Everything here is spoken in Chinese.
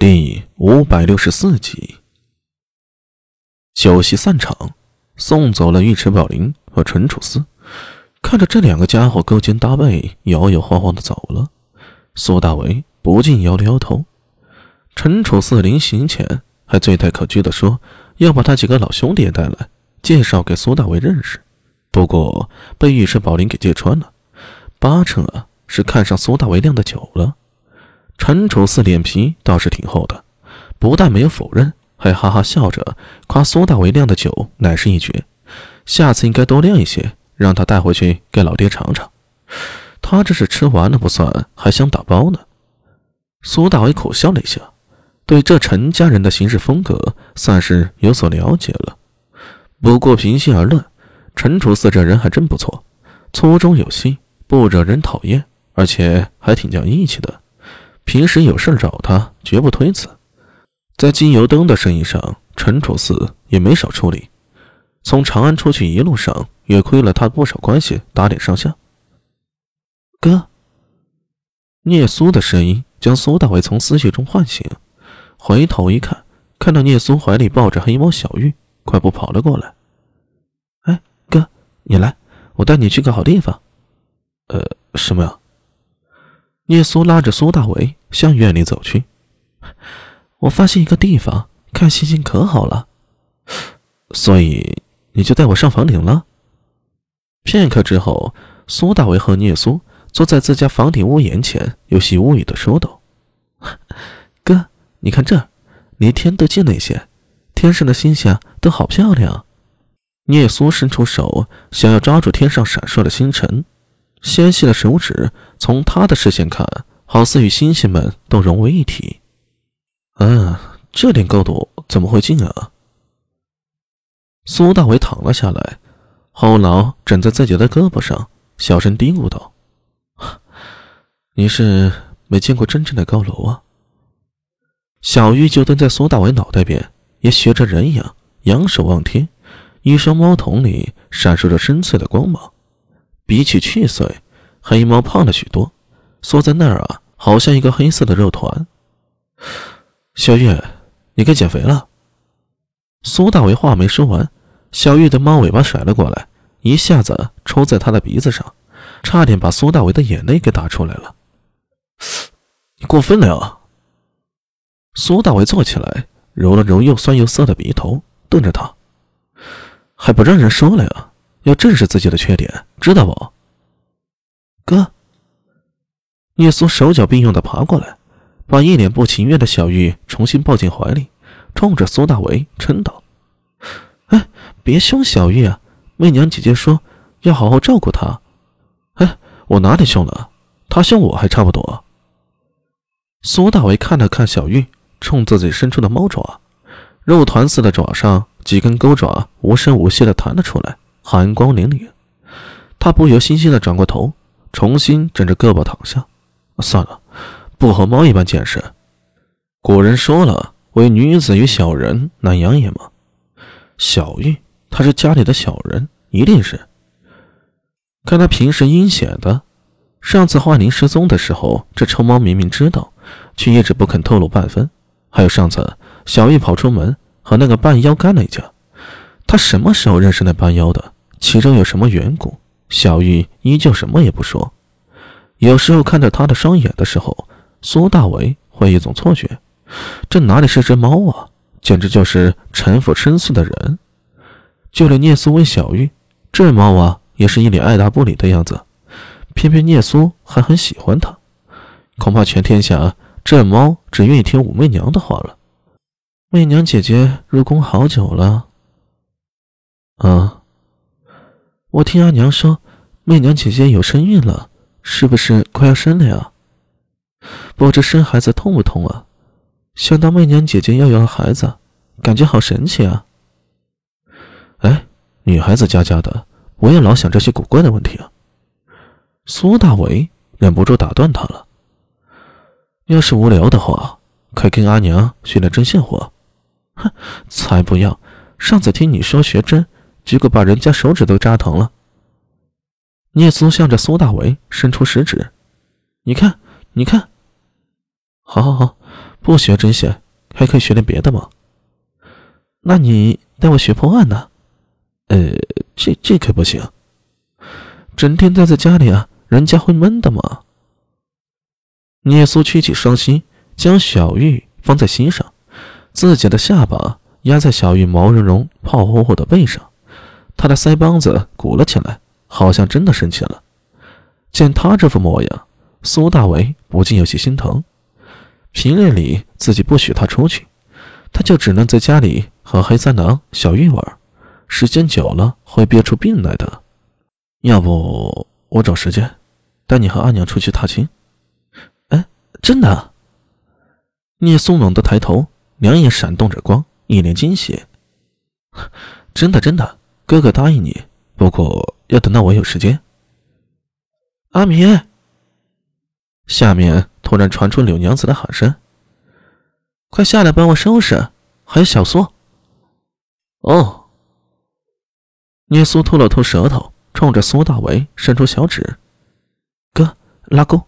第五百六十四集，酒席散场，送走了尉迟宝林和陈楚思。看着这两个家伙勾肩搭背、摇摇晃晃的走了，苏大为不禁摇了摇头。陈楚思临行前还醉态可掬的说要把他几个老兄弟也带来，介绍给苏大为认识。不过被尉迟宝林给揭穿了，八成啊是看上苏大为酿的酒了。陈楚四脸皮倒是挺厚的，不但没有否认，还哈哈笑着夸苏大为酿的酒乃是一绝，下次应该多酿一些，让他带回去给老爹尝尝。他这是吃完了不算，还想打包呢。苏大为苦笑了一下，对这陈家人的行事风格算是有所了解了。不过平心而论，陈楚四这人还真不错，粗中有细，不惹人讨厌，而且还挺讲义气的。平时有事找他，绝不推辞。在金油灯的生意上，陈楚四也没少出力。从长安出去一路上，也亏了他不少关系，打点上下。哥，聂苏的声音将苏大伟从思绪中唤醒，回头一看，看到聂苏怀里抱着黑猫小玉，快步跑了过来。哎，哥，你来，我带你去个好地方。呃，什么呀？聂苏拉着苏大伟向院里走去。我发现一个地方看星星可好了，所以你就带我上房顶了。片刻之后，苏大伟和聂苏坐在自家房顶屋檐前，有些无语的说道：“哥，你看这，离天都近了一些，天上的星星都好漂亮。”聂苏伸出手，想要抓住天上闪烁的星辰。纤细的手指从他的视线看，好似与星星们都融为一体。嗯，这点高度怎么会近啊？苏大伟躺了下来，后脑枕在自己的胳膊上，小声嘀咕道：“你是没见过真正的高楼啊？”小玉就蹲在苏大伟脑袋边，也学着人一样，仰首望天，一双猫瞳里闪烁着深邃的光芒。比起去岁，黑猫胖了许多，缩在那儿啊，好像一个黑色的肉团。小玉，你该减肥了。苏大伟话没说完，小玉的猫尾巴甩了过来，一下子抽在他的鼻子上，差点把苏大伟的眼泪给打出来了。你过分了呀！苏大伟坐起来，揉了揉又酸又涩的鼻头，瞪着他，还不让人说了呀？要正视自己的缺点，知道不？哥，聂苏手脚并用的爬过来，把一脸不情愿的小玉重新抱进怀里，冲着苏大为嗔道：“哎，别凶小玉啊！媚娘姐姐说要好好照顾她。哎，我哪里凶了？她凶我还差不多。”苏大为看了看小玉，冲自己伸出的猫爪，肉团似的爪上几根钩爪无声无息的弹了出来。寒光凛凛，他不由心心的转过头，重新枕着胳膊躺下。算了，不和猫一般见识。古人说了，为女子与小人难养也嘛。小玉，她是家里的小人，一定是。看他平时阴险的，上次幻灵失踪的时候，这臭猫明明知道，却一直不肯透露半分。还有上次小玉跑出门和那个半妖干了一架。他什么时候认识那半妖的？其中有什么缘故？小玉依旧什么也不说。有时候看着他的双眼的时候，苏大为会一种错觉：这哪里是只猫啊，简直就是城府深邃的人。就连聂苏问小玉，这猫啊，也是一脸爱答不理的样子。偏偏聂苏还很喜欢它，恐怕全天下这猫只愿意听武媚娘的话了。媚娘姐姐入宫好久了。啊！我听阿娘说，媚娘姐姐有身孕了，是不是快要生了呀？不知生孩子痛不痛啊？想到媚娘姐姐要有了孩子，感觉好神奇啊！哎，女孩子家家的，不要老想这些古怪的问题啊！苏大伟忍不住打断他了。要是无聊的话，快跟阿娘学点针线活。哼，才不要！上次听你说学针。结果把人家手指都扎疼了。聂苏向着苏大为伸出食指：“你看，你看，好好好，不学针线，还可以学点别的吗？那你带我学破案呢？呃，这这可不行，整天待在家里啊，人家会闷的嘛。聂苏屈起双膝，将小玉放在膝上，自己的下巴压在小玉毛茸茸、胖乎乎的背上，他的腮帮子鼓了起来，好像真的生气了。见他这副模样，苏大为不禁有些心疼。平日里自己不许他出去，他就只能在家里和黑三郎、小玉玩，时间久了会憋出病来的。要不我找时间带你和阿娘出去踏青？哎，真的？聂松猛地抬头，两眼闪动着光，一脸惊喜。真的，真的，哥哥答应你，不过要等到我有时间。阿明，下面突然传出柳娘子的喊声：“快下来帮我收拾，还有小苏。”哦，聂苏吐了吐舌头，冲着苏大为伸出小指：“哥，拉钩。”